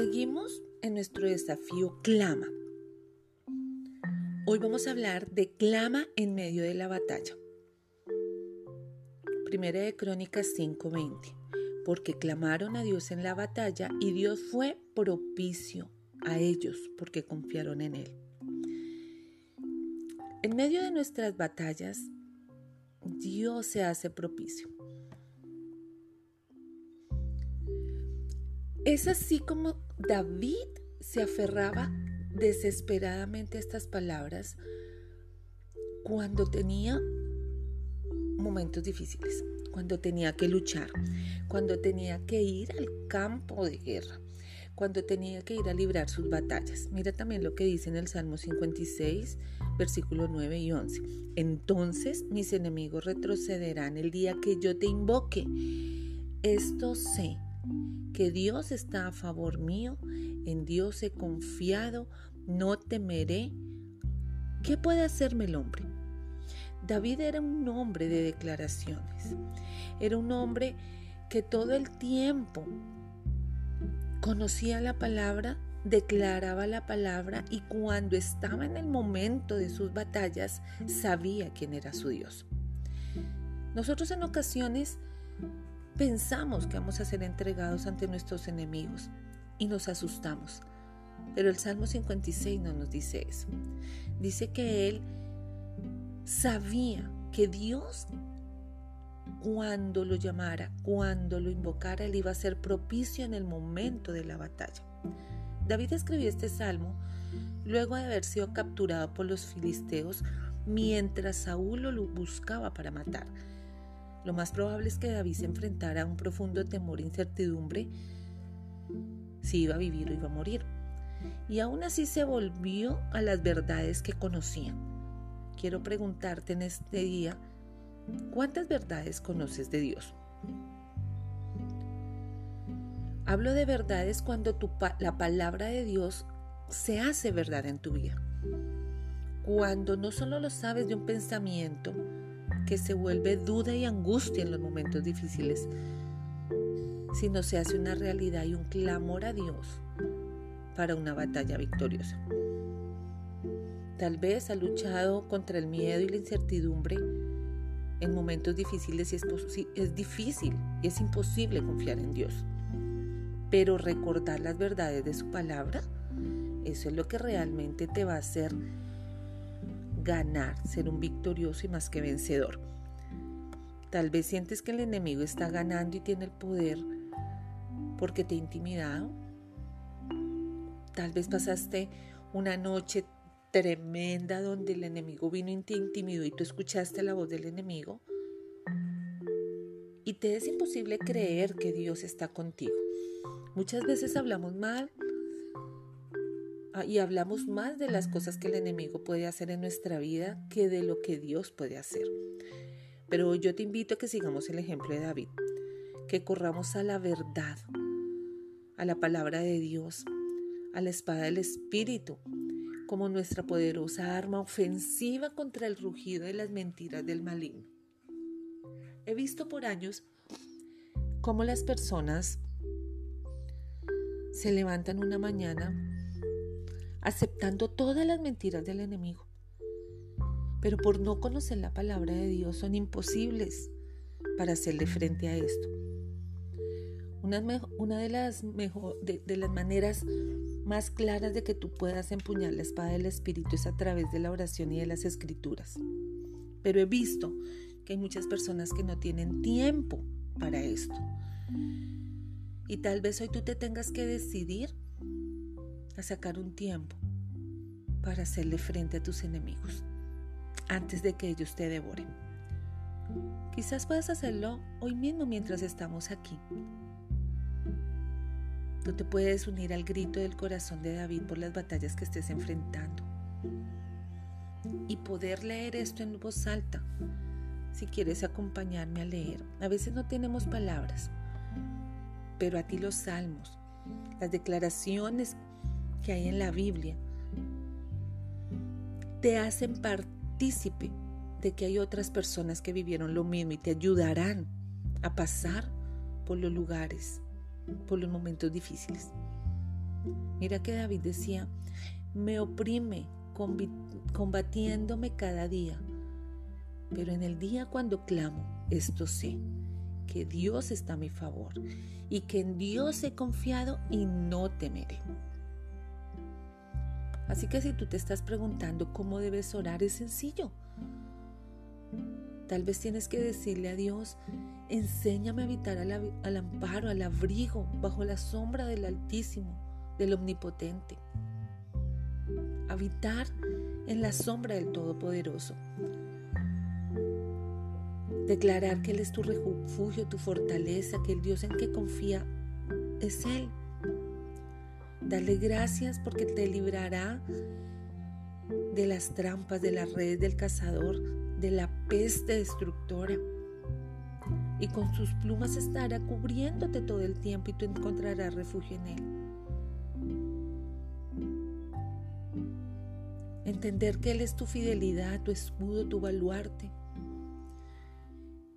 Seguimos en nuestro desafío Clama. Hoy vamos a hablar de Clama en medio de la batalla. Primera de Crónicas 5:20. Porque clamaron a Dios en la batalla y Dios fue propicio a ellos porque confiaron en Él. En medio de nuestras batallas, Dios se hace propicio. Es así como David se aferraba desesperadamente a estas palabras cuando tenía momentos difíciles, cuando tenía que luchar, cuando tenía que ir al campo de guerra, cuando tenía que ir a librar sus batallas. Mira también lo que dice en el Salmo 56, versículos 9 y 11. Entonces mis enemigos retrocederán el día que yo te invoque. Esto sé que Dios está a favor mío, en Dios he confiado, no temeré. ¿Qué puede hacerme el hombre? David era un hombre de declaraciones, era un hombre que todo el tiempo conocía la palabra, declaraba la palabra y cuando estaba en el momento de sus batallas sabía quién era su Dios. Nosotros en ocasiones Pensamos que vamos a ser entregados ante nuestros enemigos y nos asustamos. Pero el Salmo 56 no nos dice eso. Dice que él sabía que Dios cuando lo llamara, cuando lo invocara, él iba a ser propicio en el momento de la batalla. David escribió este salmo luego de haber sido capturado por los filisteos mientras Saúl lo buscaba para matar. Lo más probable es que David se enfrentara a un profundo temor e incertidumbre si iba a vivir o iba a morir. Y aún así se volvió a las verdades que conocía. Quiero preguntarte en este día, ¿cuántas verdades conoces de Dios? Hablo de verdades cuando la palabra de Dios se hace verdad en tu vida. Cuando no solo lo sabes de un pensamiento, que se vuelve duda y angustia en los momentos difíciles, sino se hace una realidad y un clamor a Dios para una batalla victoriosa. Tal vez ha luchado contra el miedo y la incertidumbre en momentos difíciles y es, es difícil y es imposible confiar en Dios. Pero recordar las verdades de su palabra, eso es lo que realmente te va a hacer ganar, ser un victorioso y más que vencedor. Tal vez sientes que el enemigo está ganando y tiene el poder porque te ha intimidado. Tal vez pasaste una noche tremenda donde el enemigo vino y te intimidó y tú escuchaste la voz del enemigo. Y te es imposible creer que Dios está contigo. Muchas veces hablamos mal y hablamos más de las cosas que el enemigo puede hacer en nuestra vida que de lo que Dios puede hacer. Pero yo te invito a que sigamos el ejemplo de David, que corramos a la verdad, a la palabra de Dios, a la espada del Espíritu, como nuestra poderosa arma ofensiva contra el rugido de las mentiras del maligno. He visto por años cómo las personas se levantan una mañana aceptando todas las mentiras del enemigo. Pero por no conocer la palabra de Dios son imposibles para hacerle frente a esto. Una, de, las mejor, de las maneras más claras de que tú puedas empuñar la espada del Espíritu es a través de la oración y de las escrituras. Pero he visto que hay muchas personas que no tienen tiempo para esto. Y tal vez hoy tú te tengas que decidir a sacar un tiempo para hacerle frente a tus enemigos antes de que ellos te devoren. Quizás puedas hacerlo hoy mismo mientras estamos aquí. Tú te puedes unir al grito del corazón de David por las batallas que estés enfrentando y poder leer esto en voz alta si quieres acompañarme a leer. A veces no tenemos palabras, pero a ti los salmos, las declaraciones que hay en la Biblia te hacen partícipe de que hay otras personas que vivieron lo mismo y te ayudarán a pasar por los lugares, por los momentos difíciles. Mira que David decía, me oprime combatiéndome cada día, pero en el día cuando clamo, esto sé, que Dios está a mi favor y que en Dios he confiado y no temeré. Así que si tú te estás preguntando cómo debes orar, es sencillo. Tal vez tienes que decirle a Dios, enséñame a habitar al, amparo, al abrigo, bajo la sombra del Altísimo, del Omnipotente. Habitar en la sombra del Todopoderoso. Declarar que Él es tu refugio, tu fortaleza, que el Dios en que confía es Él. Dale gracias porque te librará de las trampas, de las redes del cazador, de la peste destructora. Y con sus plumas estará cubriéndote todo el tiempo y tú encontrarás refugio en Él. Entender que Él es tu fidelidad, tu escudo, tu baluarte.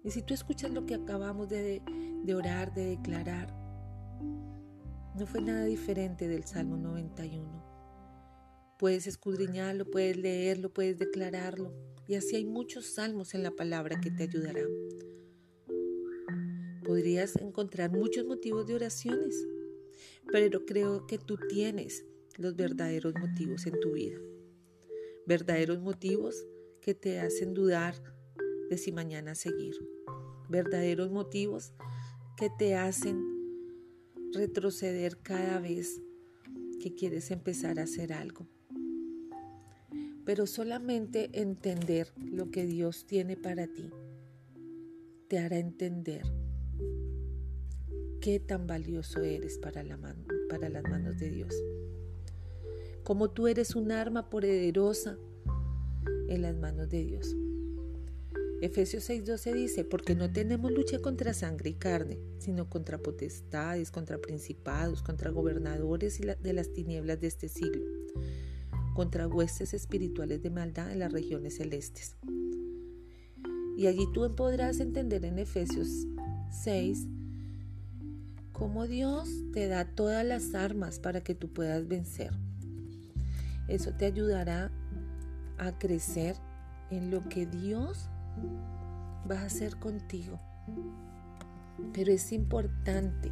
Y si tú escuchas lo que acabamos de, de orar, de declarar, no fue nada diferente del Salmo 91. Puedes escudriñarlo, puedes leerlo, puedes declararlo. Y así hay muchos salmos en la palabra que te ayudarán. Podrías encontrar muchos motivos de oraciones, pero creo que tú tienes los verdaderos motivos en tu vida. Verdaderos motivos que te hacen dudar de si mañana seguir. Verdaderos motivos que te hacen retroceder cada vez que quieres empezar a hacer algo. Pero solamente entender lo que Dios tiene para ti te hará entender qué tan valioso eres para, la para las manos de Dios. Como tú eres un arma poderosa en las manos de Dios. Efesios 6:12 dice, porque no tenemos lucha contra sangre y carne, sino contra potestades, contra principados, contra gobernadores de las tinieblas de este siglo, contra huestes espirituales de maldad en las regiones celestes. Y allí tú podrás entender en Efesios 6 cómo Dios te da todas las armas para que tú puedas vencer. Eso te ayudará a crecer en lo que Dios va a hacer contigo. Pero es importante,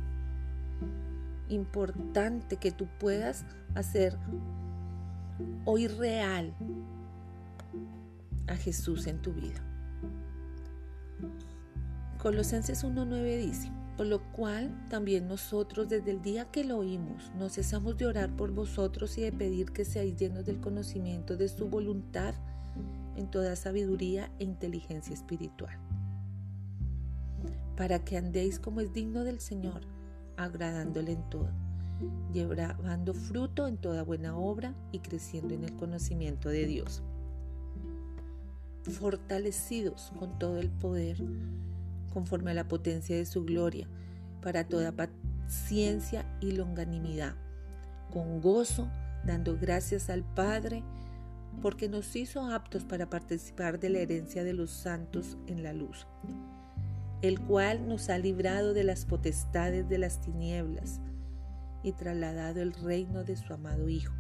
importante que tú puedas hacer hoy real a Jesús en tu vida. Colosenses 1.9 dice, por lo cual también nosotros desde el día que lo oímos no cesamos de orar por vosotros y de pedir que seáis llenos del conocimiento de su voluntad en toda sabiduría e inteligencia espiritual, para que andéis como es digno del Señor, agradándole en todo, llevando fruto en toda buena obra y creciendo en el conocimiento de Dios, fortalecidos con todo el poder, conforme a la potencia de su gloria, para toda paciencia y longanimidad, con gozo, dando gracias al Padre, porque nos hizo aptos para participar de la herencia de los santos en la luz, el cual nos ha librado de las potestades de las tinieblas y trasladado el reino de su amado Hijo,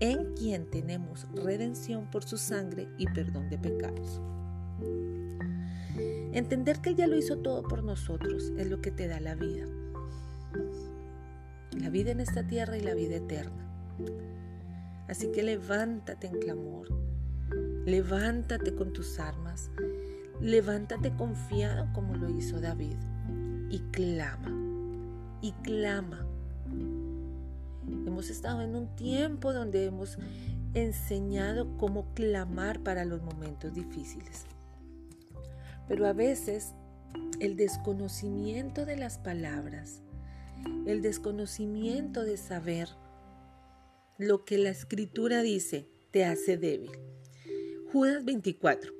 en quien tenemos redención por su sangre y perdón de pecados. Entender que Él ya lo hizo todo por nosotros es lo que te da la vida. La vida en esta tierra y la vida eterna. Así que levántate en clamor, levántate con tus armas, levántate confiado como lo hizo David y clama, y clama. Hemos estado en un tiempo donde hemos enseñado cómo clamar para los momentos difíciles. Pero a veces el desconocimiento de las palabras, el desconocimiento de saber lo que la escritura dice te hace débil. Judas 24.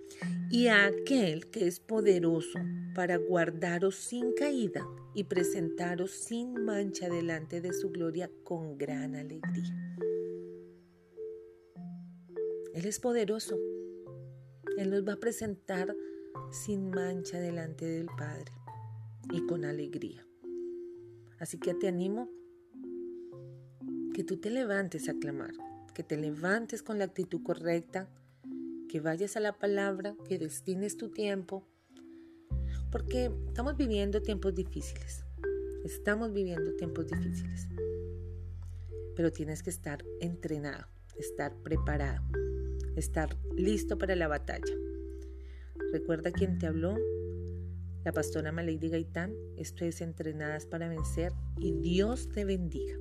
Y a aquel que es poderoso para guardaros sin caída y presentaros sin mancha delante de su gloria con gran alegría. Él es poderoso. Él nos va a presentar sin mancha delante del Padre y con alegría. Así que te animo que tú te levantes a clamar, que te levantes con la actitud correcta, que vayas a la palabra, que destines tu tiempo, porque estamos viviendo tiempos difíciles, estamos viviendo tiempos difíciles, pero tienes que estar entrenado, estar preparado, estar listo para la batalla. Recuerda quién te habló, la pastora Malady Gaitán. Esto es Entrenadas para Vencer y Dios te bendiga.